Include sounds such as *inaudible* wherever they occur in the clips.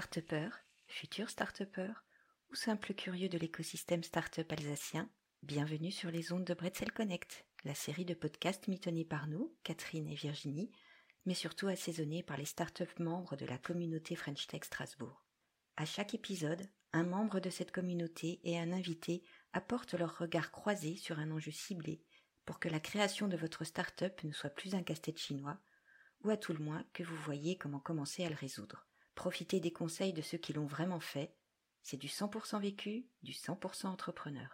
start futur start ou simple curieux de l'écosystème start-up alsacien, bienvenue sur les ondes de Bretzel Connect, la série de podcasts mitonnés par nous, Catherine et Virginie, mais surtout assaisonnés par les start-up membres de la communauté French Tech Strasbourg. À chaque épisode, un membre de cette communauté et un invité apportent leur regard croisé sur un enjeu ciblé pour que la création de votre start-up ne soit plus un casse-tête chinois, ou à tout le moins que vous voyez comment commencer à le résoudre. Profitez des conseils de ceux qui l'ont vraiment fait. C'est du 100% vécu, du 100% entrepreneur.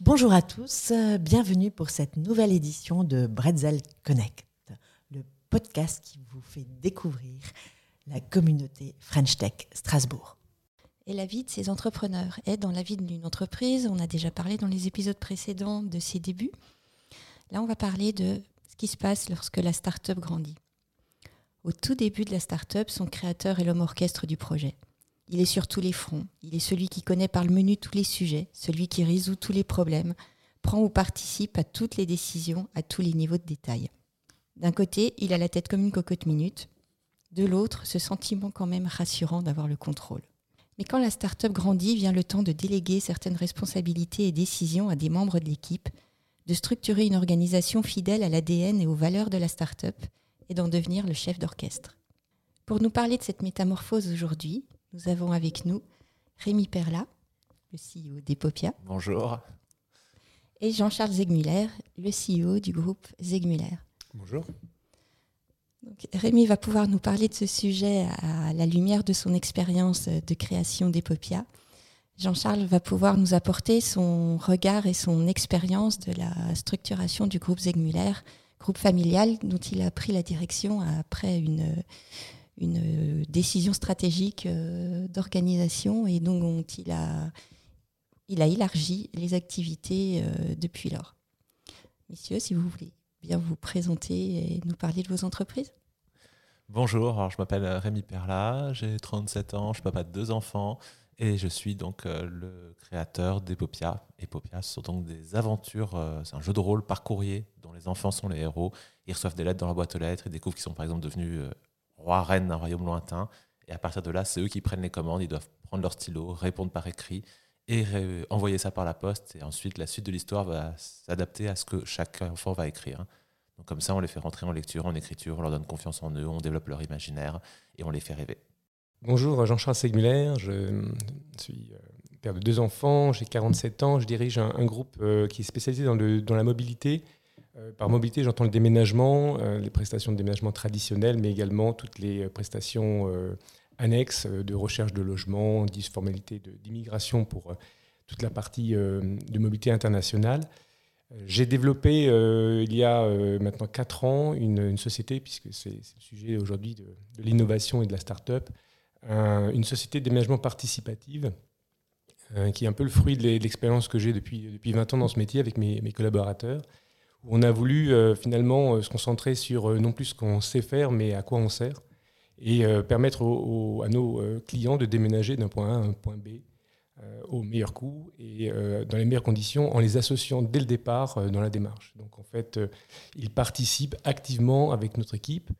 Bonjour à tous, bienvenue pour cette nouvelle édition de Bretzel Connect, le podcast qui vous fait découvrir la communauté French Tech Strasbourg. Et la vie de ces entrepreneurs est dans la vie d'une entreprise. On a déjà parlé dans les épisodes précédents de ses débuts. Là, on va parler de ce qui se passe lorsque la start-up grandit. Au tout début de la start-up, son créateur est l'homme orchestre du projet. Il est sur tous les fronts. Il est celui qui connaît par le menu tous les sujets, celui qui résout tous les problèmes, prend ou participe à toutes les décisions à tous les niveaux de détail. D'un côté, il a la tête comme une cocotte minute. De l'autre, ce sentiment quand même rassurant d'avoir le contrôle. Mais quand la start-up grandit, vient le temps de déléguer certaines responsabilités et décisions à des membres de l'équipe de structurer une organisation fidèle à l'ADN et aux valeurs de la start-up et d'en devenir le chef d'orchestre. Pour nous parler de cette métamorphose aujourd'hui, nous avons avec nous Rémi Perla, le CEO d'Epopia. Bonjour. Et Jean-Charles Zegmuller, le CEO du groupe Zegmuller. Bonjour. Rémi va pouvoir nous parler de ce sujet à la lumière de son expérience de création d'Epopia Jean-Charles va pouvoir nous apporter son regard et son expérience de la structuration du groupe Zegmuller, groupe familial dont il a pris la direction après une, une décision stratégique euh, d'organisation et dont il a, il a élargi les activités euh, depuis lors. Messieurs, si vous voulez bien vous présenter et nous parler de vos entreprises. Bonjour, je m'appelle Rémi Perla, j'ai 37 ans, je suis papa de deux enfants. Et je suis donc euh, le créateur d'Epopia. Epopia, ce sont donc des aventures, euh, c'est un jeu de rôle par courrier dont les enfants sont les héros. Ils reçoivent des lettres dans la boîte aux lettres, ils découvrent qu'ils sont par exemple devenus euh, rois, reines d'un royaume lointain. Et à partir de là, c'est eux qui prennent les commandes, ils doivent prendre leur stylo, répondre par écrit et envoyer ça par la poste. Et ensuite, la suite de l'histoire va s'adapter à ce que chaque enfant va écrire. Donc comme ça, on les fait rentrer en lecture, en écriture, on leur donne confiance en eux, on développe leur imaginaire et on les fait rêver. Bonjour, Jean-Charles Segmuller, je suis euh, père de deux enfants, j'ai 47 ans, je dirige un, groupe euh, qui est spécialisé dans, dans la mobilité. Euh, par mobilité, j'entends le déménagement, les prestations de déménagement traditionnelles, mais également toutes les prestations annexes de recherche de logement, formalités d'immigration pour toute la partie de mobilité internationale. J'ai développé il y a maintenant 4 ans une, société, puisque c'est le sujet aujourd'hui de l'innovation et de la start-up, une société d'aménagement participative euh, qui est un peu le fruit de l'expérience que j'ai depuis, depuis 20 ans dans ce métier avec mes, collaborateurs. Où on a voulu euh, finalement euh, se concentrer sur non plus ce qu'on sait faire, mais à quoi on sert, et permettre à nos clients de déménager d'un point A à un point B au meilleur coût et dans les meilleures conditions en les associant dès le départ dans la démarche. Donc en fait, ils participent activement avec notre équipe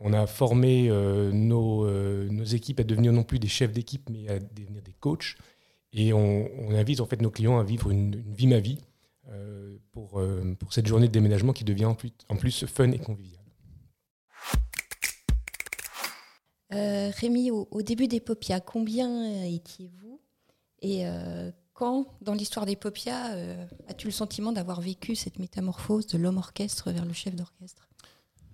on a formé euh, euh, nos, équipes à devenir non plus des chefs d'équipe, mais à devenir des coachs. Et on, invite en fait nos clients à vivre une, vie ma vie euh, pour, cette journée de déménagement qui devient en plus, fun et convivial. Rémi, au, début d'Epopia, combien étiez-vous? Et quand, dans l'histoire d'Epopia, as-tu le sentiment d'avoir vécu cette métamorphose de l'homme orchestre vers le chef d'orchestre?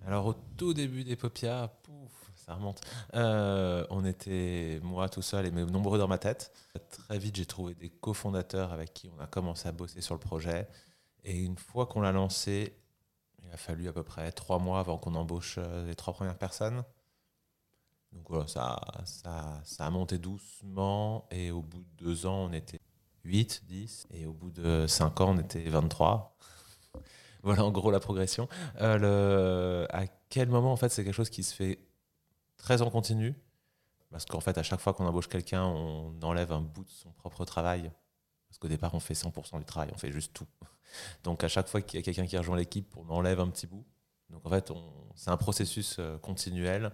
Alors au tout début d'Epopia, pouf, ça remonte. Euh, on était moi tout seul et mais nombreux dans ma tête. Très vite, j'ai trouvé des cofondateurs avec qui on a commencé à bosser sur le projet. Et une fois qu'on l'a lancé, il a fallu à peu près trois mois avant qu'on embauche euh, les trois premières personnes. Donc voilà, ça, ça, ça a monté doucement. Et au bout de deux ans, on était 8, 10. Et au bout de cinq ans, on était 23. Voilà en gros la progression. Euh, à quel moment, en fait, c'est quelque chose qui se fait très en continu? Parce qu'en fait, à chaque fois qu'on embauche quelqu'un, on enlève un bout de son propre travail. Parce qu'au départ, on fait 100% du travail, on fait juste tout. Donc à chaque fois qu'il y a quelqu'un qui rejoint l'équipe, on enlève un petit bout. Donc en fait, c'est un processus continuel.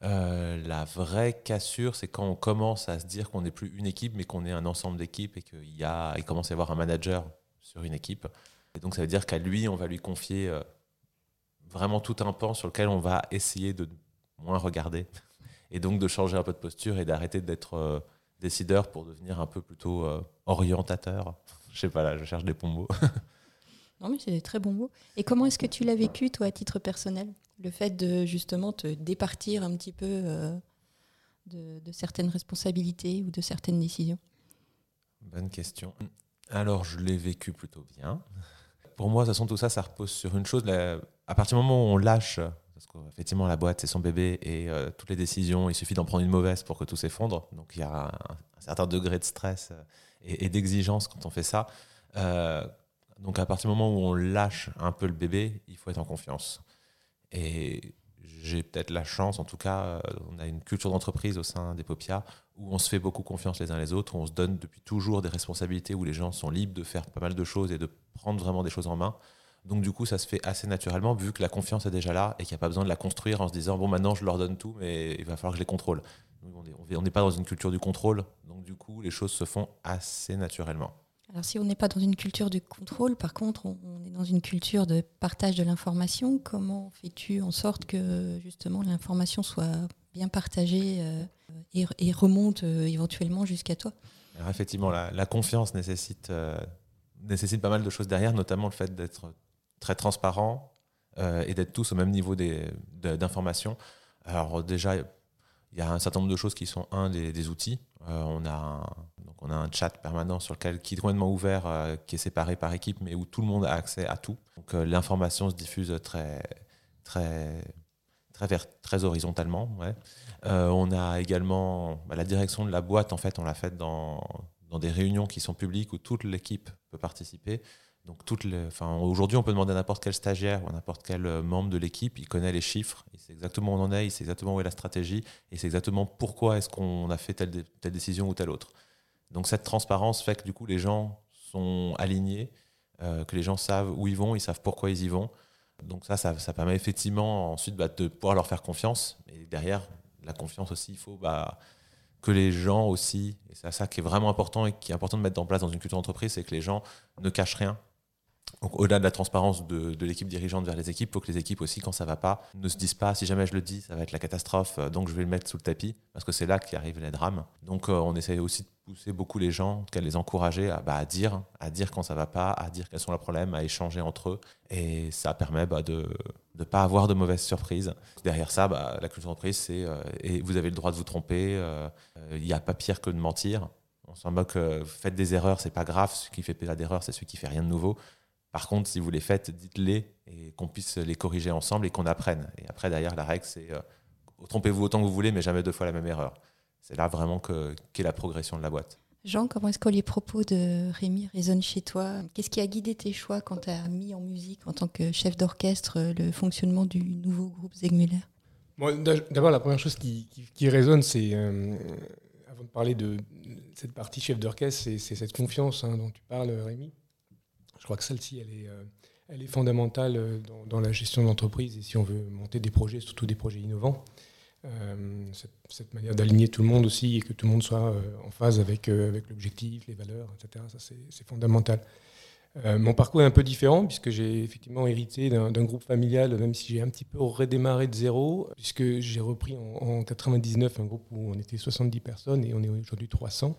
la vraie cassure, c'est quand on commence à se dire qu'on n'est plus une équipe, mais qu'on est un ensemble d'équipes et qu'il y a, il commence à y avoir un manager sur une équipe. Et donc ça veut dire qu'à lui, on va lui confier vraiment tout un pan sur lequel on va essayer de moins regarder et donc de changer un peu de posture et d'arrêter d'être euh, décideur pour devenir un peu plutôt euh, orientateur. Je sais pas là, je cherche des bons mots. *laughs* non mais c'est des très bons mots. Et comment est-ce que tu l'as vécu toi à titre personnel, le fait de justement te départir un petit peu euh, de, de, certaines responsabilités ou de certaines décisions? Bonne question. Alors je l'ai vécu plutôt bien. Pour moi, de toute façon, tout ça, ça repose sur une chose. à partir du moment où on lâche parce qu'effectivement, la boîte, c'est son bébé et euh, toutes les décisions, il suffit d'en prendre une mauvaise pour que tout s'effondre. Donc il y a un, certain degré de stress euh, et, d'exigence quand on fait ça. Euh, donc à partir du moment où on lâche un peu le bébé, il faut être en confiance. Et j'ai peut-être la chance, en tout cas, on a une culture d'entreprise au sein des Popia où on se fait beaucoup confiance les uns les autres, où on se donne depuis toujours des responsabilités, où les gens sont libres de faire pas mal de choses et de prendre vraiment des choses en main. Donc du coup, ça se fait assez naturellement vu que la confiance est déjà là et qu'il n'y a pas besoin de la construire en se disant bon maintenant je leur donne tout, mais il va falloir que je les contrôle. On n'est pas dans une culture du contrôle, donc du coup les choses se font assez naturellement. Alors si on n'est pas dans une culture du contrôle, par contre on, est dans une culture de partage de l'information. Comment fais-tu en sorte que justement l'information soit bien partagée euh, et, remonte euh, éventuellement jusqu'à toi? Alors effectivement, la, confiance nécessite, euh, nécessite pas mal de choses derrière, notamment le fait d'être très transparent et d'être tous au même niveau d'information. Alors déjà, il y a un certain nombre de choses qui sont un des, outils. Euh, on, a un, donc on a un chat permanent sur lequel, qui est complètement ouvert, euh, qui est séparé par équipe, mais où tout le monde a accès à tout. Donc l'information se diffuse très, très, très, très horizontalement. On a également bah, la direction de la boîte, en fait, on l'a faite dans, dans des réunions qui sont publiques où toute l'équipe peut participer. Donc enfin, aujourd'hui, on peut demander à n'importe quel stagiaire ou à n'importe quel euh, membre de l'équipe, il connaît les chiffres, il sait exactement où on en est, il sait exactement où est la stratégie, et c'est exactement pourquoi est-ce qu'on a fait telle, telle décision ou telle autre. Donc cette transparence fait que du coup les gens sont alignés, euh, que les gens savent où ils vont, ils savent pourquoi ils y vont. Donc ça, ça, permet effectivement ensuite bah, de pouvoir leur faire confiance. Et derrière, la confiance aussi, il faut bah, que les gens aussi, et c'est ça qui est vraiment important et qui est important de mettre en place dans une culture d'entreprise, c'est que les gens ne cachent rien, au-delà de la transparence de, l'équipe dirigeante vers les équipes, il faut que les équipes aussi, quand ça va pas, ne se disent pas si jamais je le dis, ça va être la catastrophe, euh, donc je vais le mettre sous le tapis, parce que c'est là qu'arrivent les drames. Donc euh, on essaie aussi de pousser beaucoup les gens, de les encourager à, bah, à, dire, à dire quand ça va pas, à dire quels sont leurs problèmes, à échanger entre eux, et ça permet bah, de ne pas avoir de mauvaises surprises. Derrière ça, bah, la culture d'entreprise, c'est euh, et vous avez le droit de vous tromper, il n'y a pas pire que de mentir. On s'en moque, faites des erreurs, c'est pas grave, ce qui fait pas d'erreur, c'est celui qui fait rien de nouveau. Par contre, si vous les faites, dites-les et qu'on puisse les corriger ensemble et qu'on apprenne. Et après, derrière, la règle, c'est euh, trompez-vous autant que vous voulez, mais jamais deux fois la même erreur. C'est là vraiment qu'est la progression de la boîte. Jean, comment est-ce que les propos de Rémi résonnent chez toi? Qu'est-ce qui a guidé tes choix quand tu as mis en musique, en tant que chef d'orchestre, le fonctionnement du nouveau groupe Zegmuller? D'abord, la première chose qui, résonne, c'est, euh, avant de parler de cette partie chef d'orchestre, c'est cette confiance hein, dont tu parles, Rémi. Je crois que celle-ci, elle est, euh, elle est fondamentale euh, dans, la gestion d'entreprise et si on veut monter des projets, surtout des projets innovants. Euh, cette, manière d'aligner tout le monde aussi et que tout le monde soit en phase avec, avec l'objectif, les valeurs, etc. Ça, c'est fondamental. mon parcours est un peu différent puisque j'ai effectivement hérité d'un groupe familial, même si j'ai un petit peu redémarré de zéro, puisque j'ai repris en, en, 99 un groupe où on était 70 personnes et on est aujourd'hui 300.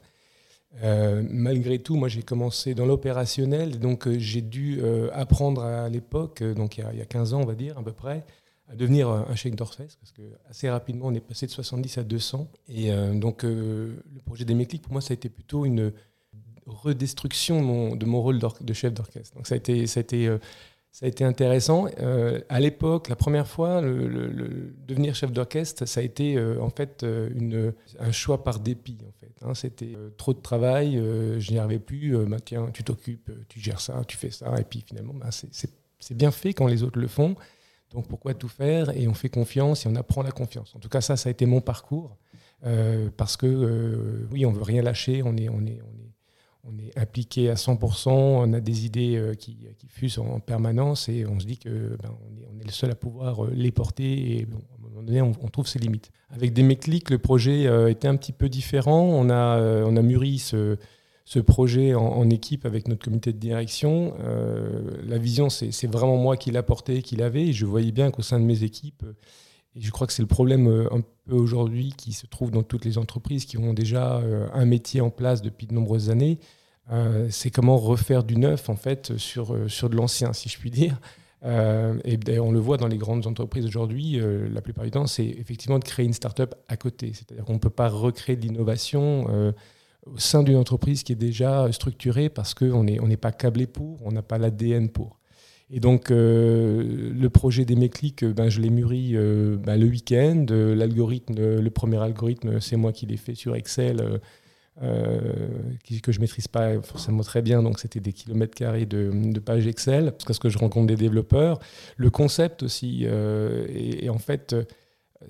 Euh, malgré tout, moi j'ai commencé dans l'opérationnel, donc euh, j'ai dû euh, apprendre à l'époque, donc il y, a, 15 ans on va dire à peu près, à devenir un chèque d'orchestre, parce que assez rapidement on est passé de 70 à 200. Et donc le projet des méclics, pour moi ça a été plutôt une redestruction de mon, de mon rôle de chef d'orchestre. Donc ça a été, ça a été ça a été intéressant. Euh, à l'époque, la première fois, devenir chef d'orchestre, ça a été euh, en fait euh, un choix par dépit. En fait, hein. C'était trop de travail, je n'y arrivais plus. Bah, tiens, tu t'occupes, tu gères ça, tu fais ça. Et puis finalement, bah, c'est bien fait quand les autres le font. Donc pourquoi tout faire? Et on fait confiance et on apprend la confiance. En tout cas, ça, ça a été mon parcours. parce que oui, on veut rien lâcher, on est, on est, on est, on est impliqué à 100%, on a des idées qui, fusent en permanence et on se dit que ben, on, est, le seul à pouvoir les porter et à un moment donné, on, trouve ses limites. Avec des méclics, le projet était un petit peu différent. On a, on a mûri ce, ce projet en, équipe avec notre comité de direction. Euh, la vision, c'est vraiment moi qui l'ai portée, qui l'avais. Je voyais bien qu'au sein de mes équipes, et je crois que c'est le problème euh, un peu aujourd'hui qui se trouve dans toutes les entreprises qui ont déjà euh, un métier en place depuis de nombreuses années, c'est comment refaire du neuf en fait sur, sur de l'ancien, si je puis dire. et on le voit dans les grandes entreprises aujourd'hui, la plupart du temps, c'est effectivement de créer une start-up à côté. C'est-à-dire qu'on ne peut pas recréer de l'innovation au sein d'une entreprise qui est déjà structurée parce qu'on n'est on n'est pas câblé pour, on n'a pas l'ADN pour. Et donc, euh, le projet des méclics, euh, ben, je l'ai mûri euh, ben, le week-end. L'algorithme, le premier algorithme, c'est moi qui l'ai fait sur Excel, que je ne maîtrise pas forcément très bien. Donc, c'était des kilomètres carrés de, pages Excel, parce que je rencontre des développeurs. Le concept aussi, et, et, en fait,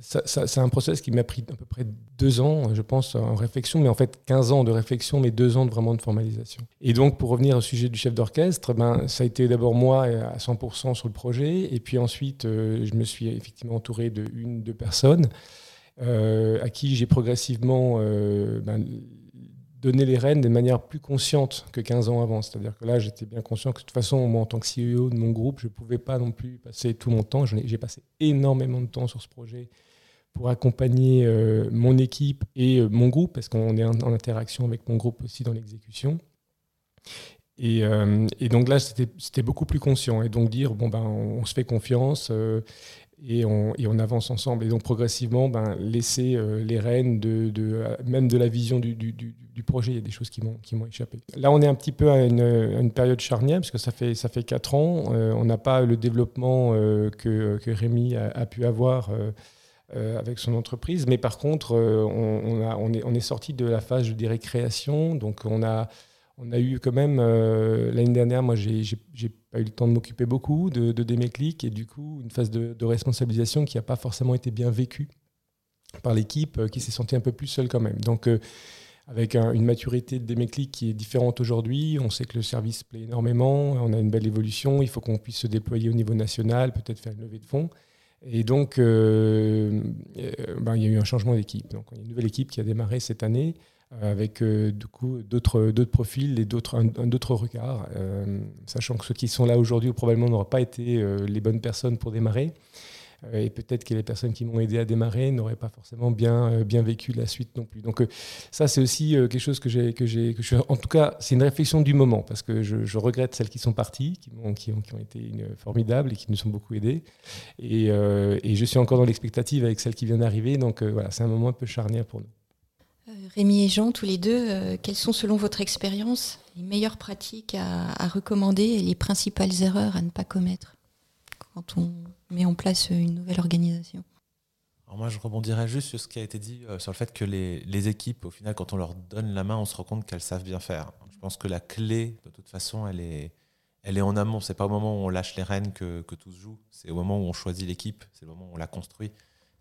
c'est un process qui m'a pris à peu près deux ans, je pense, en réflexion, mais en fait 15 ans de réflexion, mais deux ans de vraiment de formalisation. Et donc, pour revenir au sujet du chef d'orchestre, ben, ça a été d'abord moi à 100% sur le projet, et puis ensuite, euh, je me suis effectivement entouré de deux personnes euh, à qui j'ai progressivement euh, ben, donner les rênes de manière plus consciente que 15 ans avant. C'est-à-dire que là, j'étais bien conscient que de toute façon, moi, en tant que CEO de mon groupe, je ne pouvais pas non plus passer tout mon temps. J'ai passé énormément de temps sur ce projet pour accompagner euh, mon équipe et euh, mon groupe, parce qu'on est en, interaction avec mon groupe aussi dans l'exécution. Et, euh, donc là, c'était beaucoup plus conscient. Et donc dire, bon, ben, on, se fait confiance et on, avance ensemble. Et donc progressivement, ben, laisser les rênes même de la vision du, projet. Il y a des choses qui m'ont échappé. Là, on est un petit peu à une, période charnière, parce que ça fait, ça fait 4 ans. on n'a pas le développement que, que Rémi a, pu avoir euh, avec son entreprise. Mais par contre, euh, on, est, est sorti de la phase, je dirais, création. Donc, on a, on a eu quand même, euh, l'année dernière, moi, j'ai pas eu le temps de m'occuper beaucoup de, de Déméclic et du coup, une phase de, responsabilisation qui n'a pas forcément été bien vécue par l'équipe, qui s'est sentie un peu plus seule quand même. Donc, avec une maturité de Déméclic qui est différente aujourd'hui. On sait que le service plaît énormément, on a une belle évolution, il faut qu'on puisse se déployer au niveau national, peut-être faire une levée de fonds. Et donc, euh, euh, ben, il y a eu un changement d'équipe. Donc, il y a une nouvelle équipe qui a démarré cette année euh, avec du coup d'autres profils et d'autres un, autre regard, sachant que ceux qui sont là aujourd'hui probablement n'auraient pas été les bonnes personnes pour démarrer. Euh, et peut-être que les personnes qui m'ont aidé à démarrer n'auraient pas forcément bien, euh, bien vécu la suite non plus. Donc euh, ça, c'est aussi quelque chose que j'ai, que j'ai, en tout cas, c'est une réflexion du moment parce que je, regrette celles qui sont parties, qui ont, qui ont, qui ont été formidables et qui nous ont beaucoup aidés. Et, et je suis encore dans l'expectative avec celles qui viennent d'arriver. Donc voilà, c'est un moment un peu charnière pour nous. Rémi et Jean, tous les deux, quelles sont selon votre expérience les meilleures pratiques à, recommander et les principales erreurs à ne pas commettre quand on met en place une nouvelle organisation? Alors moi, je rebondirais juste sur ce qui a été dit euh, sur le fait que les, les, équipes, au final, quand on leur donne la main, on se rend compte qu'elles savent bien faire. Je pense que la clé, de toute façon, elle est, elle est en amont. C'est pas au moment où on lâche les rênes que, que tout se joue. C'est au moment où on choisit l'équipe. C'est le moment où on la construit.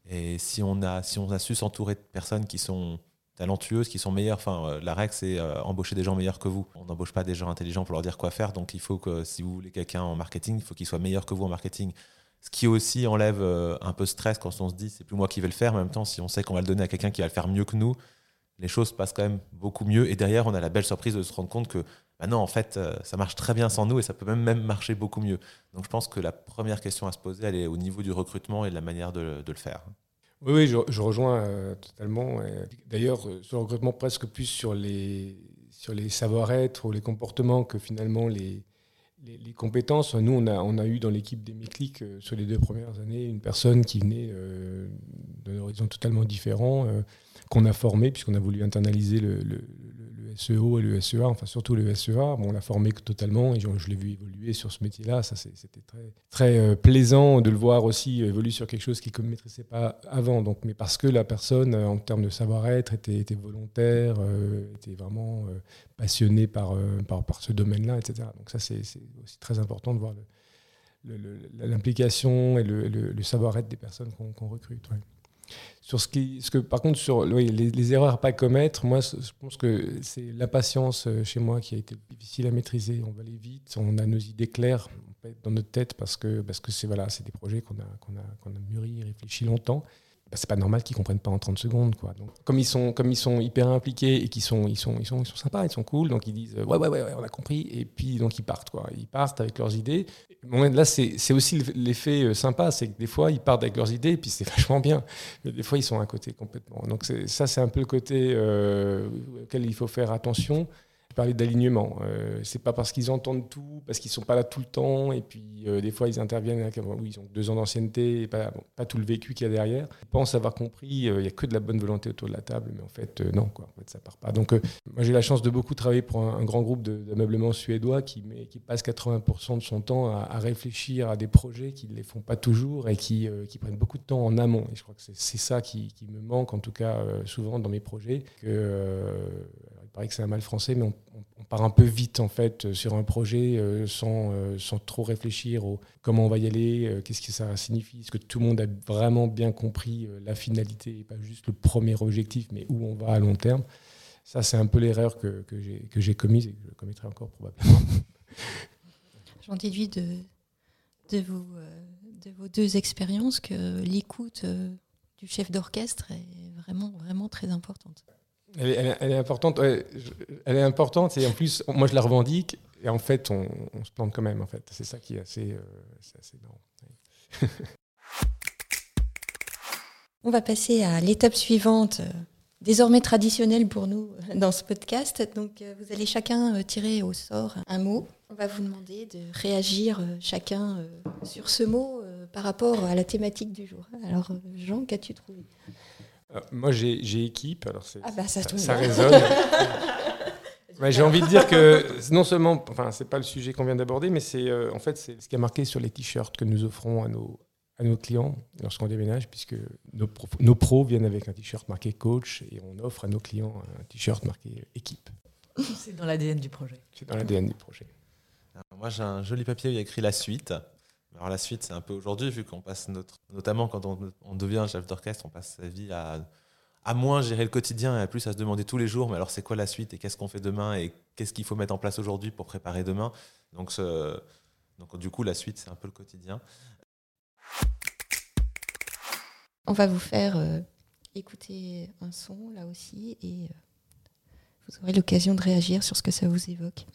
Et si on a, si on a su s'entourer de personnes qui sont talentueuses, qui sont meilleures. Enfin, euh, la règle, c'est euh, embaucher des gens meilleurs que vous. On n'embauche pas des gens intelligents pour leur dire quoi faire. Donc, il faut que si vous voulez quelqu'un en marketing, il faut qu'il soit meilleur que vous en marketing. Ce qui aussi enlève euh, un peu stress quand on se dit c'est plus moi qui vais le faire. En même temps, si on sait qu'on va le donner à quelqu'un qui va le faire mieux que nous, les choses passent quand même beaucoup mieux. Et derrière, on a la belle surprise de se rendre compte que bah non, en fait, ça marche très bien sans nous et ça peut même, même marcher beaucoup mieux. Donc, je pense que la première question à se poser, elle est au niveau du recrutement et de la manière de le faire. Oui, je, rejoins euh, totalement. D'ailleurs, euh, sur le recrutement, presque plus sur les, sur les savoir-être ou les comportements que finalement les, les, compétences. Nous, on a, on a eu dans l'équipe des Méclics, euh, sur les deux premières années, une personne qui venait d'un horizon totalement différent, qu'on a formé, puisqu'on a voulu internaliser le, SEO et le SEA, enfin surtout le SEA. Bon, on l'a formé totalement et je, l'ai vu évoluer sur ce métier-là. C'était très, très euh, plaisant de le voir aussi évoluer sur quelque chose qu'il ne maîtrisait pas avant. Donc, mais parce que la personne, euh, en termes de savoir-être, était, volontaire, euh, était vraiment passionnée par, par, par, ce domaine-là, etc. Donc ça, c'est aussi très important de voir l'implication et le, savoir-être des personnes qu'on recrute. Sur ce qui, ce que, par contre, sur les, erreurs à pas commettre, moi, je pense que c'est l'impatience chez moi qui a été difficile à maîtriser. On va aller vite, on a nos idées claires dans notre tête parce que parce que c'est voilà, c'est des projets qu'on a qu'on a qu'on a mûri, réfléchi longtemps. Bah, c'est pas normal qu'ils comprennent pas en 30 secondes quoi. Donc comme ils sont comme ils sont hyper impliqués et qu'ils sont ils sont ils sont ils sont sympas, ils sont cool, donc ils disent ouais ouais ouais, ouais on a compris et puis donc ils partent quoi. Ils partent avec leurs idées. Bon, là c'est aussi l'effet euh, sympa, c'est que des fois ils partent avec leurs idées et puis c'est *laughs* vachement bien. Mais des fois ils sont à côté complètement. Donc ça c'est un peu le côté euh, auquel il faut faire attention parler d'alignement. Euh, c'est pas parce qu'ils entendent tout, parce qu'ils sont pas là tout le temps, et puis euh, des fois ils interviennent, avec, oui, ils ont deux ans d'ancienneté, et pas, tout le vécu qu'il y a derrière. Ils pensent avoir compris, euh, il y a que de la bonne volonté autour de la table, mais en fait non, quoi, en fait, ça part pas. Donc moi j'ai la chance de beaucoup travailler pour un, grand groupe d'ameublement suédois qui, passe 80% de son temps à, réfléchir à des projets qui ne les font pas toujours et qui, prennent beaucoup de temps en amont. Et je crois que c'est ça qui, me manque en tout cas souvent dans mes projets. Paraît que c'est un mal français, mais on, part un peu vite en fait euh, sur un projet euh, sans, euh, sans trop réfléchir au comment on va y aller, qu'est-ce que ça signifie, est-ce que tout le monde a vraiment bien compris la finalité et pas juste le premier objectif, mais où on va à long terme. Ça, c'est un peu l'erreur que, que j'ai commise et que je commettrai encore probablement. *laughs* J'en déduis de, de, vos, de vos deux expériences que l'écoute du chef d'orchestre est vraiment, vraiment très importante. Elle est, importante. elle est importante et en plus, moi je la revendique et en fait, on, se plante quand même. En fait, c'est ça qui est assez, euh, assez *laughs* on va passer à l'étape suivante, euh, désormais traditionnelle pour nous euh, dans ce podcast. Donc, vous allez chacun tirer au sort un mot. On va vous demander de réagir chacun sur ce mot par rapport à la thématique du jour. Alors, Jean, qu'as-tu trouvé? Euh, moi, j'ai équipe, alors ah bah, ça, ça, résonne. *laughs* j'ai envie de dire que non seulement, enfin, c'est pas le sujet qu'on vient d'aborder, mais c'est euh, en fait c'est ce qui est marqué sur les t-shirts que nous offrons à nos à nos clients lorsqu'on déménage, puisque nos, nos, pros viennent avec un t-shirt marqué coach et on offre à nos clients un t-shirt marqué équipe. C'est dans l'ADN du projet. C'est dans l'ADN du projet. moi, j'ai un joli papier où il y a écrit la suite. Alors la suite, c'est un peu aujourd'hui, vu qu'on passe notre, notamment quand on, devient chef d'orchestre, on passe sa vie à, à moins gérer le quotidien et à plus à se demander tous les jours, mais alors c'est quoi la suite et qu'est-ce qu'on fait demain et qu'est-ce qu'il faut mettre en place aujourd'hui pour préparer demain? Donc, ce, donc du coup, la suite, c'est un peu le quotidien. On va vous faire euh, écouter un son là aussi et euh, vous aurez l'occasion de réagir sur ce que ça vous évoque.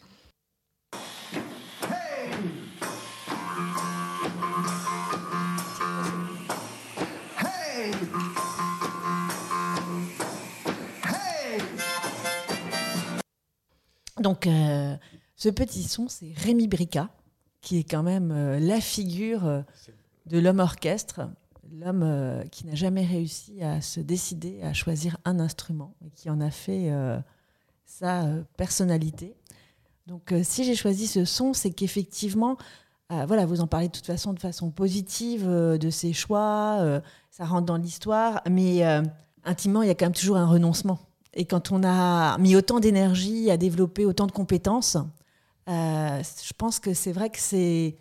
Donc, euh, ce petit son, c'est Rémi Brica, qui est quand même euh, la figure euh, de l'homme orchestre, l'homme qui n'a jamais réussi à se décider à choisir un instrument et qui en a fait sa personnalité. Donc, si j'ai choisi ce son, c'est qu'effectivement, voilà, vous en parlez de toute façon de façon positive de ses choix, ça rentre dans l'histoire, mais intimement, il y a quand même toujours un renoncement. Et quand on a mis autant d'énergie à développer autant de compétences, euh, je pense que c'est vrai que c'est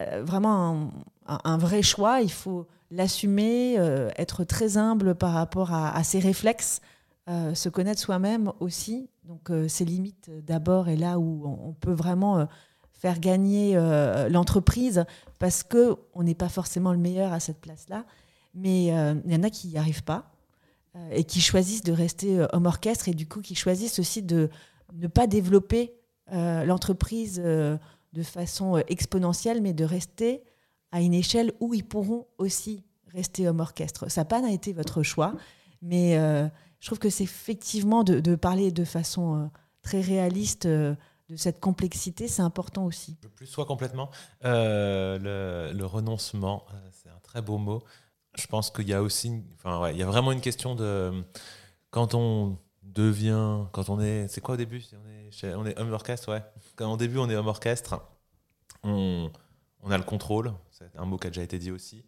euh, vraiment un, vrai choix. Il faut l'assumer, euh, être très humble par rapport à, ses réflexes, se connaître soi-même aussi. Donc ses limites d'abord et là où on, peut vraiment faire gagner l'entreprise parce que on n'est pas forcément le meilleur à cette place-là. Mais il y en a qui n'y arrivent pas. Euh, et qui choisissent de rester euh, homme orchestre et du coup qui choisissent aussi de ne pas développer euh, l'entreprise de façon exponentielle, mais de rester à une échelle où ils pourront aussi rester homme orchestre. Ça n'a pas été votre choix, mais je trouve que c'est effectivement de, parler de façon très réaliste de cette complexité, c'est important aussi. Plus soit complètement. le, renoncement, c'est un très beau mot je pense qu'il y a aussi, enfin, il y a vraiment une question de quand on devient, quand on est, c'est quoi au début? On est, on homme orchestre, ouais. Quand au début on est homme orchestre, on, on a le contrôle, c'est un mot qui a déjà été dit aussi.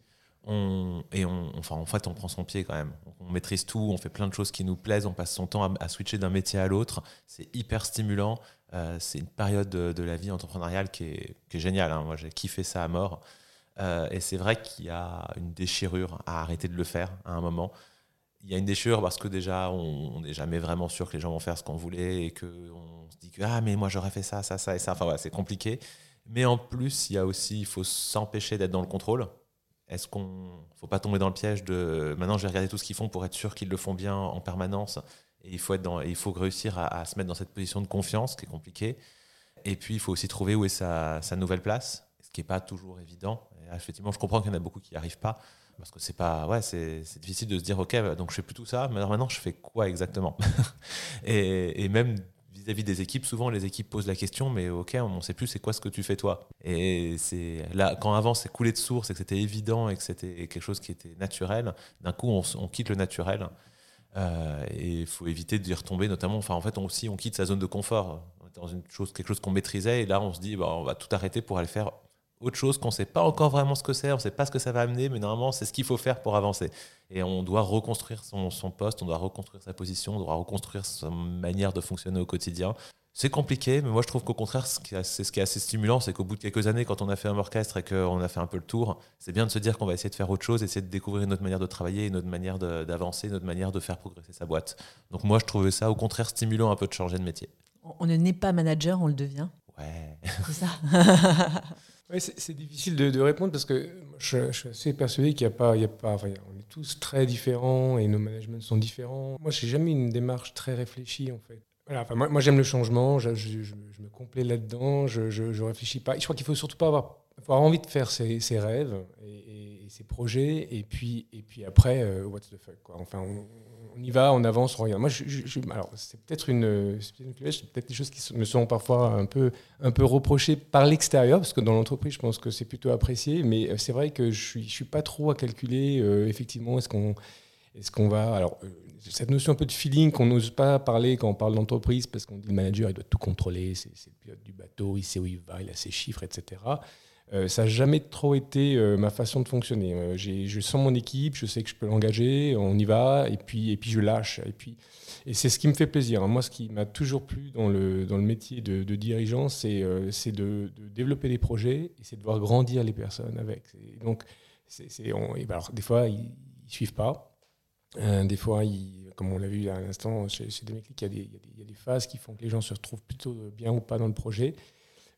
On, et on, enfin, en fait, on prend son pied quand même. On, maîtrise tout, on fait plein de choses qui nous plaisent, on passe son temps à, switcher d'un métier à l'autre. C'est hyper stimulant. Euh, c'est une période de, la vie entrepreneuriale qui est, qui est géniale. Hein. Moi, j'ai kiffé ça à mort. Euh, et c'est vrai qu'il y a une déchirure à arrêter de le faire à un moment. Il y a une déchirure parce que déjà, on n'est jamais vraiment sûr que les gens vont faire ce qu'on voulait et qu'on se dit que ah, mais moi j'aurais fait ça, ça, ça et ça. Enfin, voilà, c'est compliqué. Mais en plus, il y a aussi, il faut s'empêcher d'être dans le contrôle. Est-ce qu'on faut pas tomber dans le piège de maintenant je vais regarder tout ce qu'ils font pour être sûr qu'ils le font bien en permanence et il faut être dans, il faut réussir à, se mettre dans cette position de confiance qui est compliquée. Et puis il faut aussi trouver où est sa, sa nouvelle place, ce qui n'est pas toujours évident. Et effectivement, je comprends qu'il y en a beaucoup qui n'y arrivent pas parce que c'est pas ouais c'est difficile de se dire ok donc je fais plus tout ça mais alors maintenant je fais quoi exactement *laughs* et, et, même vis-à-vis des équipes, souvent les équipes posent la question, mais ok, on ne sait plus c'est quoi ce que tu fais toi? Et c'est là, quand avant c'est coulé de source et que c'était évident et que c'était quelque chose qui était naturel, d'un coup on, quitte le naturel. Euh, et il faut éviter d'y retomber, notamment. Enfin, en fait, on, aussi, on quitte sa zone de confort. dans une chose, quelque chose qu'on maîtrisait, et là, on se dit, bah, on va tout arrêter pour aller faire autre chose qu'on ne sait pas encore vraiment ce que c'est, on ne sait pas ce que ça va amener, mais normalement, c'est ce qu'il faut faire pour avancer. Et on doit reconstruire son, son, poste, on doit reconstruire sa position, on doit reconstruire sa manière de fonctionner au quotidien. C'est compliqué, mais moi je trouve qu'au contraire, c'est ce qui est assez stimulant, c'est qu'au bout de quelques années, quand on a fait un orchestre et qu'on a fait un peu le tour, c'est bien de se dire qu'on va essayer de faire autre chose, essayer de découvrir une autre manière de travailler, une autre manière d'avancer, une autre manière de faire progresser sa boîte. Donc moi je trouvais ça au contraire stimulant un peu de changer de métier. On ne naît pas manager, on le devient. Ouais. C'est ça. *laughs* C'est difficile de, répondre parce que je, suis assez persuadé qu'il n'y a pas, il y a pas on est tous très différents et nos managements sont différents. Moi, j'ai jamais une démarche très réfléchie en fait. Voilà, enfin, moi, j'aime le changement, je, me complais là-dedans, je, ne réfléchis pas. Je crois qu'il faut surtout pas avoir, envie de faire ses, rêves et, ses projets, et puis, et puis après, euh, what's the fuck. Enfin, on y va, on avance, on regarde. Moi, alors c'est peut-être une, c'est peut-être des choses qui me sont parfois un peu, un peu reprochées par l'extérieur, parce que dans l'entreprise, je pense que c'est plutôt apprécié. Mais euh, c'est vrai que je suis, suis pas trop à calculer. Euh, effectivement, est-ce qu'on, est-ce qu'on va, alors euh, cette notion un peu de feeling qu'on n'ose pas parler quand on parle d'entreprise, parce qu'on dit le manager, il doit tout contrôler, c'est le pilote du bateau, il sait où il va, il a ses chiffres, etc. Euh, ça n'a jamais trop été euh, ma façon de fonctionner. Euh, je sens mon équipe, je sais que je peux l'engager, on y va, et puis, et puis je lâche. Et, et c'est ce qui me fait plaisir. Hein. Moi, ce qui m'a toujours plu dans le, dans le métier de, dirigeant, c'est c'est de, développer des projets et c'est de voir grandir les personnes avec. donc, c'est, ben alors, des fois, ils ne suivent pas. des fois, comme on l'a vu à l'instant chez, chez Demeclic, il y, il y, a des phases qui font que les gens se retrouvent plutôt bien ou pas dans le projet.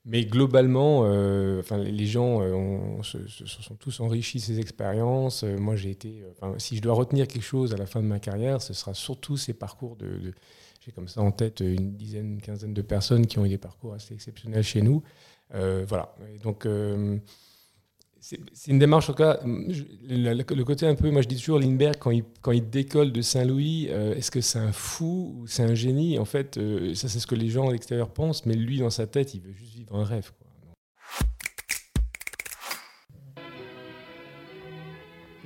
Mais globalement, euh, enfin, les gens euh, se, sont tous enrichis ces expériences. Euh, moi, j'ai été. si je dois retenir quelque chose à la fin de ma carrière, ce sera surtout ces parcours de. j'ai comme ça en tête une dizaine, une quinzaine de personnes qui ont eu des parcours assez exceptionnels chez nous. voilà. donc c'est une démarche, en tout cas, le, côté un peu, moi je dis toujours, Lindbergh, quand il, quand il décolle de Saint-Louis, euh, est-ce que c'est un fou ou c'est un génie? En fait, euh, ça c'est ce que les gens à l'extérieur pensent, mais lui, dans sa tête, il veut juste vivre un rêve. Quoi.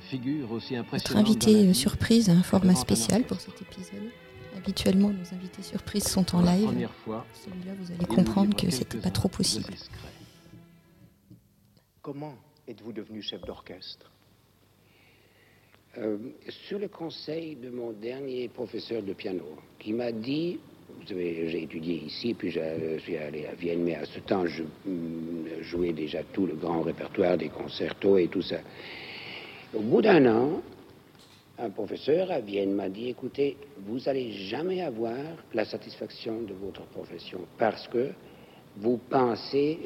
Figure aussi Notre invité euh, surprise un format spécial pour cet épisode. Habituellement, nos invités surprises sont en live. Celui-là, vous allez comprendre que c'était pas trop possible. Comment êtes-vous devenu chef d'orchestre? Euh, Sur le conseil de mon dernier professeur de piano, qui m'a dit, vous savez, j'ai étudié ici, puis je suis allé à Vienne, mais à ce temps, je mm, jouais déjà tout le grand répertoire des concertos et tout ça. Au bout d'un an, un professeur à Vienne m'a dit, écoutez, vous n'allez jamais avoir la satisfaction de votre profession parce que vous pensez,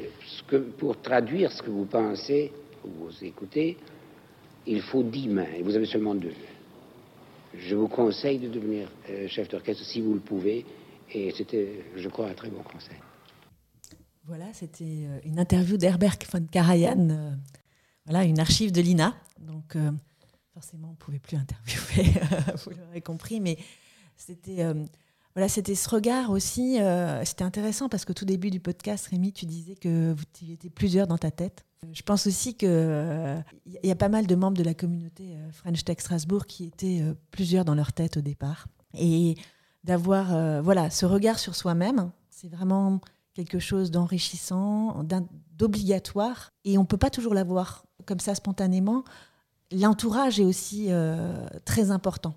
pour traduire ce que vous pensez, vous écoutez, il faut dix mains et vous avez seulement deux. Je vous conseille de devenir euh, chef d'orchestre si vous le pouvez et c'était, je crois, un très bon conseil. Voilà, c'était euh, une interview d'Herbert von Karajan, euh, voilà, une archive de l'INA. Donc, forcément, on ne pouvait plus interviewer, *laughs* vous l'aurez compris, mais c'était voilà, c'était ce regard aussi. c'était intéressant parce que tout début du podcast, Rémi, tu disais que vous étiez plusieurs dans ta tête. Je pense aussi qu'il euh, y a pas mal de membres de la communauté euh, French Tech Strasbourg qui étaient euh, plusieurs dans leur tête au départ. Et d'avoir voilà, ce regard sur soi-même, c'est vraiment quelque chose d'enrichissant, d'obligatoire. Et on ne peut pas toujours l'avoir comme ça spontanément. L'entourage est aussi très important.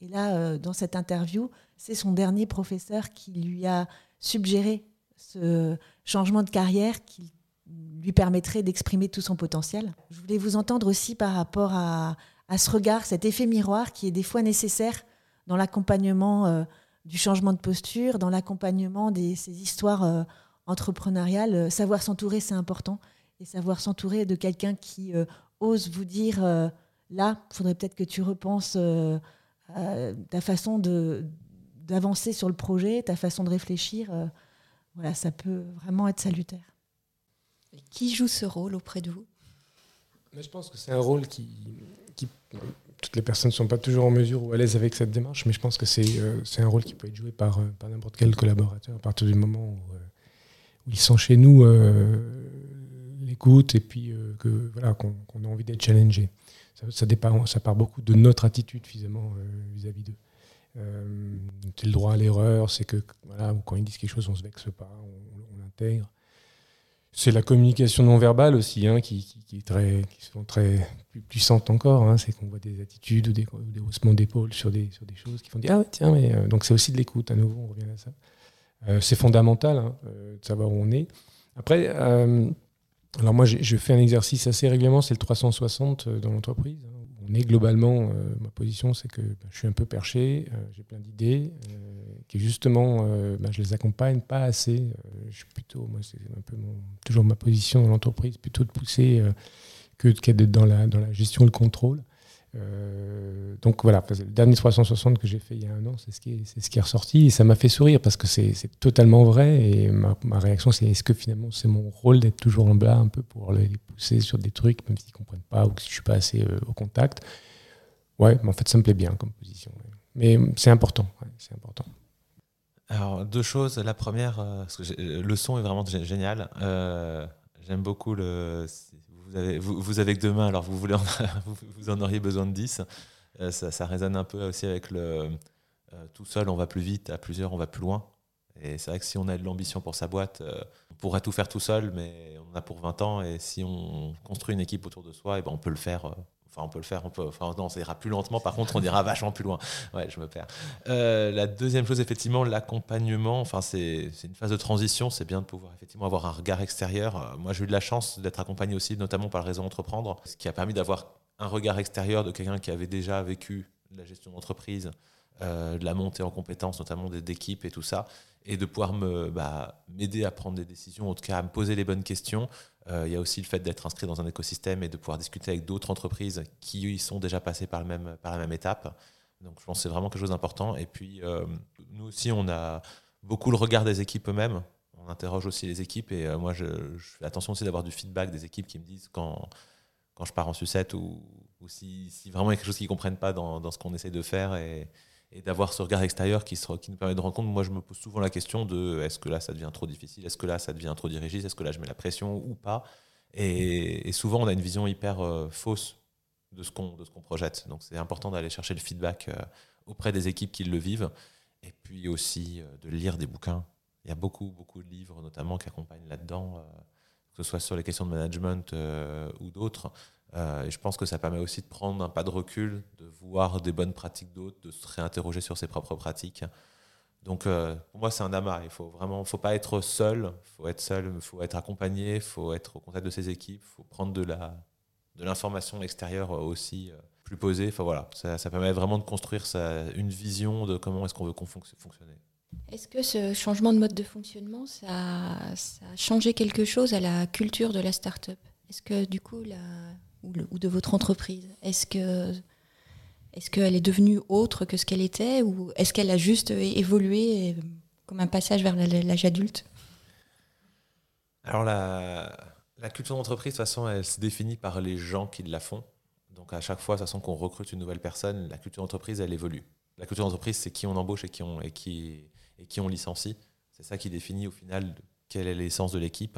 Et là, dans cette interview, c'est son dernier professeur qui lui a suggéré ce changement de carrière qu'il lui permettrait d'exprimer tout son potentiel. Je voulais vous entendre aussi par rapport à, ce regard, cet effet miroir qui est des fois nécessaire dans l'accompagnement euh, du changement de posture, dans l'accompagnement de ces histoires euh, entrepreneuriales. Savoir s'entourer, c'est important. Et savoir s'entourer de quelqu'un qui euh, ose vous dire, là, il faudrait peut-être que tu repenses ta façon d'avancer sur le projet, ta façon de réfléchir. voilà, ça peut vraiment être salutaire. Qui joue ce rôle auprès de vous? Je pense que c'est un rôle qui, Toutes les personnes ne sont pas toujours en mesure ou à l'aise avec cette démarche, mais je pense que c'est euh, un rôle qui peut être joué par, euh, par n'importe quel collaborateur à partir du moment où, euh, ils sont chez nous, l'écoute et puis voilà qu'on a envie d'être challengé. Ça, dépend, ça part beaucoup de notre attitude finalement vis-à-vis d'eux. c'est le droit à l'erreur, c'est que voilà, quand ils disent quelque chose, on se vexe pas, on, on l'intègre. C'est la communication non verbale aussi, hein, qui, est très, qui sont très puissante encore. Hein. c'est qu'on voit des attitudes ou des, des haussements d'épaule sur des, sur des choses qui font dire Ah, tiens, mais. Euh, donc, c'est aussi de l'écoute, à nouveau, on revient à ça. Euh, c'est fondamental hein, euh, de savoir où on est. Après, alors moi, je fais un exercice assez régulièrement, c'est le 360 dans l'entreprise est globalement, euh, ma position, c'est que bah, je suis un peu perché, euh, j'ai plein d'idées, euh, qui justement, bah, je les accompagne pas assez. je suis plutôt, moi, c'est un peu toujours ma position dans l'entreprise, plutôt de pousser que d'être dans la, dans la gestion et le contrôle. Euh, donc voilà, le dernier 360 que j'ai fait il y a un an, c'est ce, qui est, ressorti et ça m'a fait sourire parce que c'est totalement vrai et ma, réaction c'est est-ce que finalement c'est mon rôle d'être toujours en bas un peu pour les pousser sur des trucs même s'ils ne comprennent pas ou que je ne suis pas assez euh, au contact? Ouais, mais en fait ça me plaît bien comme position. Mais c'est important, c'est important. Alors deux choses, la première, euh, le son est vraiment génial. J'aime beaucoup le vous avez, vous, avez que deux mains, alors vous, voulez *laughs* vous en auriez besoin de 10. Euh, ça, résonne un peu aussi avec le euh, tout seul, on va plus vite, à plusieurs, on va plus loin. Et c'est vrai que si on a de l'ambition pour sa boîte, euh, on pourrait tout faire tout seul, mais on en a pour 20 ans. Et si on construit une équipe autour de soi, et ben on peut le faire Enfin, on peut le faire, on peut. Enfin, non, ça ira plus lentement. Par contre, on ira *laughs* vachement plus loin. Ouais, je me perds. Euh, la deuxième chose, effectivement, l'accompagnement. Enfin, c'est une phase de transition. C'est bien de pouvoir effectivement avoir un regard extérieur. Euh, moi, j'ai eu de la chance d'être accompagné aussi, notamment par le réseau Entreprendre, ce qui a permis d'avoir un regard extérieur de quelqu'un qui avait déjà vécu la gestion d'entreprise, euh, de la montée en compétences, notamment d'équipes et tout ça, et de pouvoir bah, m'aider à prendre des décisions, en tout cas à me poser les bonnes questions il y a aussi le fait d'être inscrit dans un écosystème et de pouvoir discuter avec d'autres entreprises qui y sont déjà passées par, le même, par la même étape. Donc je pense que c'est vraiment quelque chose d'important. Et puis euh, nous aussi, on a beaucoup le regard des équipes eux-mêmes. On interroge aussi les équipes et euh, moi, je, fais attention aussi d'avoir du feedback des équipes qui me disent quand, quand je pars en sucette ou, ou si, si, vraiment il y a quelque chose qu'ils ne comprennent pas dans, dans ce qu'on essaie de faire. Et d'avoir ce regard extérieur qui, nous permet de rendre compte. Moi, je me pose souvent la question de est-ce que là, ça devient trop difficile? Est-ce que là, ça devient trop dirigiste? Est-ce que là, je mets la pression ou pas? Et, souvent, on a une vision hyper euh, fausse de ce qu'on qu'on projette. Donc, c'est important d'aller chercher le feedback euh, auprès des équipes qui le vivent et puis aussi euh, de lire des bouquins. Il y a beaucoup, beaucoup de livres, notamment, qui accompagnent là-dedans, que ce soit sur les questions de management ou d'autres. Euh, je pense que ça permet aussi de prendre un pas de recul, de voir des bonnes pratiques d'autres, de se réinterroger sur ses propres pratiques. Donc euh, pour moi, c'est un amas. Il faut vraiment, faut pas être seul. Faut être seul, faut être accompagné, faut être au contact de ses équipes, faut prendre de la, de l'information extérieure aussi euh, plus posée. Enfin voilà, ça, permet vraiment de construire une vision de comment est-ce qu'on veut qu'on fonctionner. Est-ce que ce changement de mode de fonctionnement, ça, a changé quelque chose à la culture de la start-up? Est-ce que du coup, la, ou, de votre entreprise Est-ce que est-ce qu'elle est devenue autre que ce qu'elle était ou est-ce qu'elle a juste évolué comme un passage vers l'âge adulte? Alors la, la culture d'entreprise, de toute façon, elle se définit par les gens qui la font. Donc à chaque fois, de toute façon, qu'on recrute une nouvelle personne, la culture d'entreprise, elle évolue. La culture d'entreprise, c'est qui on embauche et qui on, et qui, et qui on licencie. C'est ça qui définit au final quelle est l'essence de l'équipe.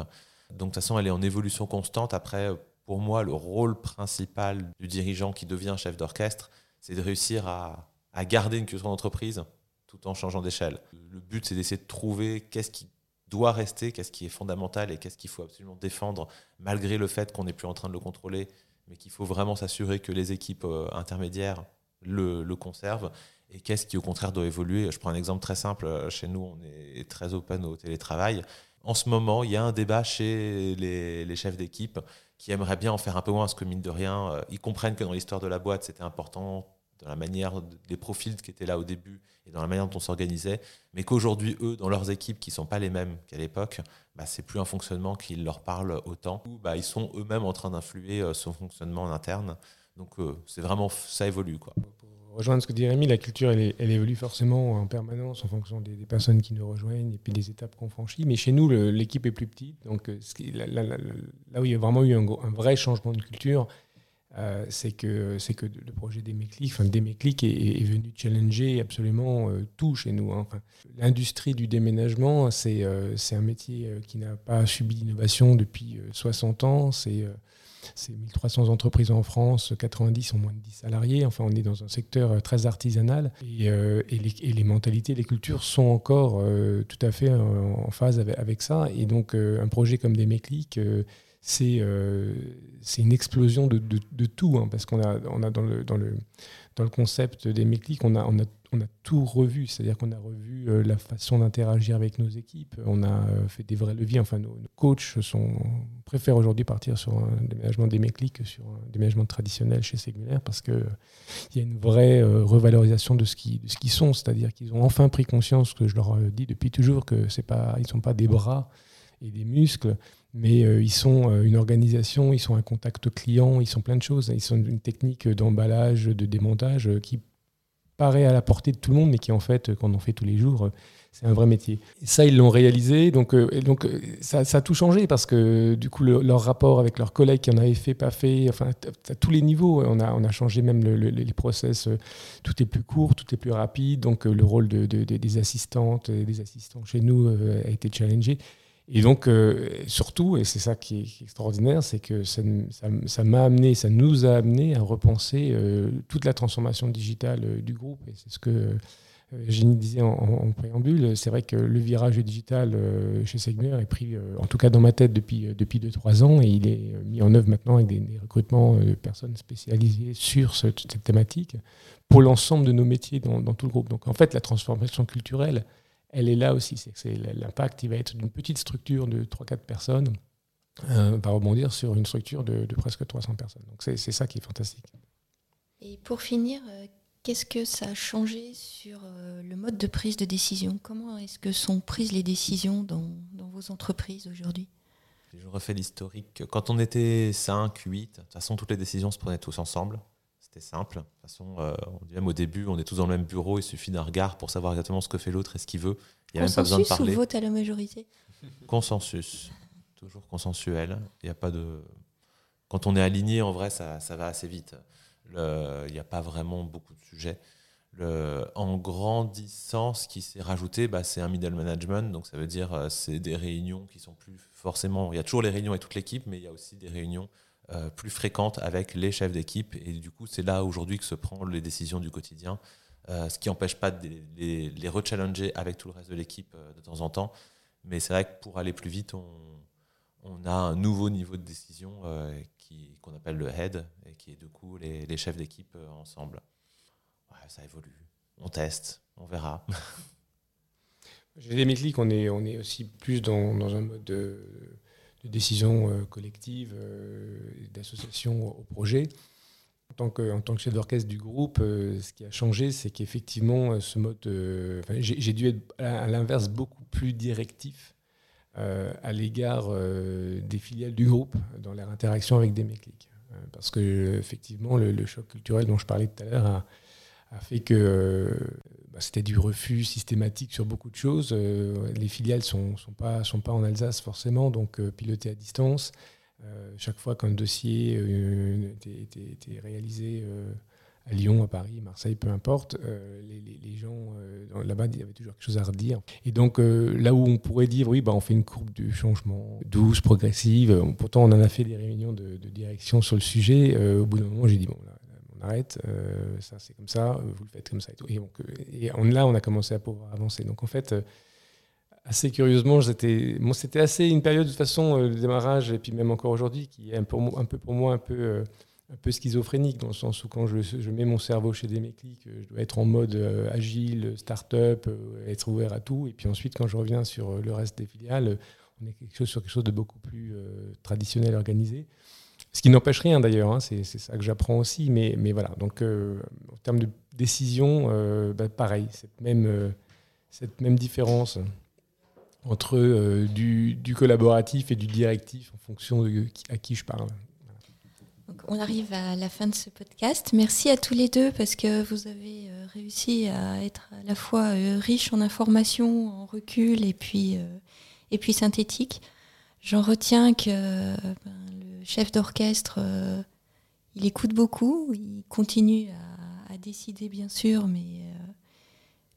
Donc de toute façon, elle est en évolution constante. Après, pour moi, le rôle principal du dirigeant qui devient chef d'orchestre, c'est de réussir à, garder une culture d'entreprise tout en changeant d'échelle. Le but, c'est d'essayer de trouver qu'est-ce qui doit rester, qu'est-ce qui est fondamental et qu'est-ce qu'il faut absolument défendre, malgré le fait qu'on n'est plus en train de le contrôler, mais qu'il faut vraiment s'assurer que les équipes euh, intermédiaires le, conservent et qu'est-ce qui au contraire doit évoluer? Je prends un exemple très simple. Chez nous, on est très open au télétravail en ce moment, il y a un débat chez les, chefs d'équipe qui aimeraient bien en faire un peu moins, parce que mine de rien, euh, ils comprennent que dans l'histoire de la boîte, c'était important dans la manière des profils qui étaient là au début et dans la manière dont on s'organisait, mais qu'aujourd'hui, eux, dans leurs équipes qui ne sont pas les mêmes qu'à l'époque, bah, c'est plus un fonctionnement qui leur parle autant. Bah, ils sont eux-mêmes en train d'influer euh, son fonctionnement en interne. Donc euh, c'est vraiment, ça évolue. Quoi. Rejoindre ce que dit Rémi, la culture, elle, évolue forcément en permanence en fonction des, personnes qui nous rejoignent et puis des étapes qu'on franchit. Mais chez nous, l'équipe est plus petite. Donc euh, là, où il y a vraiment eu un, vrai changement de culture, euh, c'est que, le projet des enfin est, venu challenger absolument euh, tout chez nous. Hein. L'industrie du déménagement, c'est un métier qui n'a pas subi d'innovation depuis 60 ans. 1300 entreprises en France, 90 ont moins de 10 salariés. Enfin, on est dans un secteur très artisanal et, et, les, mentalités, les cultures sont encore tout à fait en, phase avec, ça. Et donc, un projet comme des euh, c'est une explosion de, de, tout, hein, parce qu'on a, on a dans, le, dans, le, dans le concept des méclics, on a, on a, on a tout revu, c'est-à-dire qu'on a revu euh, la façon d'interagir avec nos équipes, on a euh, fait des vrais leviers, enfin nos, coachs sont, préfèrent aujourd'hui partir sur un déménagement des méclics que sur un déménagement traditionnel chez Ségulaire, parce qu'il y a une vraie revalorisation de ce qu'ils sont, c'est-à-dire qu'ils ont enfin pris conscience, que je leur dis depuis toujours, que pas, ne sont pas des bras et des muscles, mais euh, ils sont euh, une organisation, ils sont un contact client, ils sont plein de choses. Ils sont une technique d'emballage, de démontage euh, qui paraît à la portée de tout le monde, mais qui en fait, quand on fait tous les jours, c'est un vrai métier. Et ça, ils l'ont réalisé, donc, donc ça, a tout changé parce que du coup, leur rapport avec leurs collègues qui en avaient fait, pas fait, enfin, à tous les niveaux, on a, on a changé même les process, tout est plus court, tout est plus rapide, donc le rôle de, des assistantes et des assistants chez nous a été challengé. Et donc, euh, surtout, et c'est ça qui est, extraordinaire, c'est que ça m'a amené, ça nous a amené à repenser euh, toute la transformation digitale euh, du groupe. Et c'est ce que Jenny disait en, préambule. C'est vrai que le virage digital chez Segner est pris, en tout cas dans ma tête, depuis 2-3 depuis ans, et il est mis en œuvre maintenant avec des, recrutements de personnes spécialisées sur cette, thématique pour l'ensemble de nos métiers dans, tout le groupe. Donc, en fait, la transformation culturelle, elle est là aussi. C'est l'impact, il va être d'une petite structure de 3-4 personnes, euh, va rebondir sur une structure de, presque 300 personnes. Donc c'est ça qui est fantastique. Et pour finir, euh, qu'est-ce que ça a changé sur euh, le mode de prise de décision? Comment est-ce que sont prises les décisions dans, vos entreprises aujourd'hui? Je refais l'historique. Quand on était 5, 8, de toute façon, toutes les décisions se prenaient tous ensemble. C'était simple. De toute façon, euh, même au début, on est tous dans le même bureau, il suffit d'un regard pour savoir exactement ce que fait l'autre et ce qu'il veut. Il n'y a même pas besoin de parler. ou vote à la majorité? Consensus. Toujours consensuel. Il y a pas de. Quand on est aligné, en vrai, ça, ça va assez vite. il n'y a pas vraiment beaucoup de sujets. Le, en grandissant, ce qui s'est rajouté, bah, c'est un middle management. Donc, ça veut dire euh, c'est des réunions qui sont plus forcément. Il y a toujours les réunions avec toute l'équipe, mais il y a aussi des réunions euh, plus fréquente avec les chefs d'équipe. Et du coup, c'est là aujourd'hui que se prennent les décisions du quotidien, euh, ce qui n'empêche pas de les, les, rechallenger avec tout le reste de l'équipe euh, de temps en temps. Mais c'est vrai que pour aller plus vite, on, a un nouveau niveau de décision qu'on appelle le head, et qui est du coup les, chefs d'équipe ensemble. ça évolue. On teste, on verra. *laughs* Chez les on est, on est aussi plus dans, dans un mode de de décision euh, collective, euh, d'association au projet. En tant que, en tant que chef d'orchestre du groupe, euh, ce qui a changé, c'est qu'effectivement, ce mode, j'ai dû être à, l'inverse beaucoup plus directif à l'égard des filiales du groupe dans leur interaction avec des méclics. parce que effectivement, le, choc culturel dont je parlais tout à l'heure a, a, fait que bah, c'était du refus systématique sur beaucoup de choses. Euh, les filiales ne sont, pas, en Alsace forcément, donc euh, piloté à distance. Euh, chaque fois qu'un dossier était, réalisé à Lyon, à Paris, Marseille, peu importe, les, gens là-bas, il y avait toujours quelque chose à redire. Et donc là où on pourrait dire, oui, bah, on fait une courbe de changement douce, progressive, pourtant on en a fait des réunions de, de direction sur le sujet, au bout d'un moment, j'ai dit, bon, là, arrête, euh, ça c'est comme ça, euh, vous le faites comme ça et tout. Et, euh, là, on a commencé à pouvoir avancer. Donc en fait, assez curieusement, c'était assez une période de toute façon de démarrage, et puis même encore aujourd'hui, qui est un peu, pour moi un peu, un peu schizophrénique, dans le sens où quand je, je mets mon cerveau chez des méclics, je dois être en mode agile, start-up, être ouvert à tout. Et puis ensuite, quand je reviens sur le reste des filiales, on est quelque chose sur quelque chose de beaucoup plus traditionnel, organisé. Ce qui n'empêche rien d'ailleurs, hein, c'est ça que j'apprends aussi. Mais, mais voilà, donc en termes de décision, bah, pareil, cette même, cette même différence entre du, collaboratif et du directif en fonction de à qui je parle on arrive à la fin de ce podcast. Merci à tous les deux parce que vous avez euh, réussi à être à la fois euh, riche en informations, en recul et puis, euh, et puis synthétique. J'en retiens que ben, chef d'orchestre, il écoute beaucoup, il continue à, décider bien sûr, mais,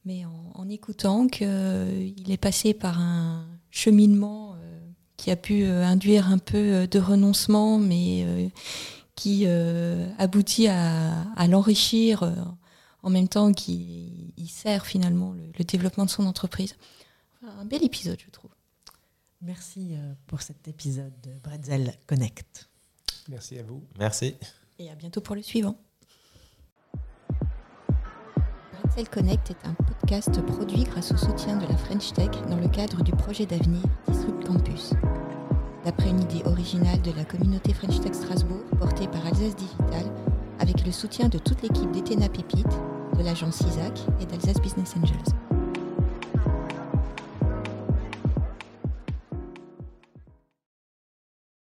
mais en, écoutant qu'il est passé par un cheminement qui a pu induire un peu de renoncement, mais qui euh, aboutit à, l'enrichir euh, en même temps qu'il sert finalement le, développement de son entreprise. un bel épisode, je trouve. Merci euh, pour cet épisode de Bretzel Connect. Merci à vous. Merci. Et à bientôt pour le suivant. Bretzel Connect est un podcast produit grâce au soutien de la French Tech dans le cadre du projet d'avenir Disrupt Campus d'après une idée originale de la communauté French Tech Strasbourg portée par Alsace Digital, avec le soutien de toute l'équipe d'Etena Pépite, de l'agence ISAC et d'Alsace Business Angel.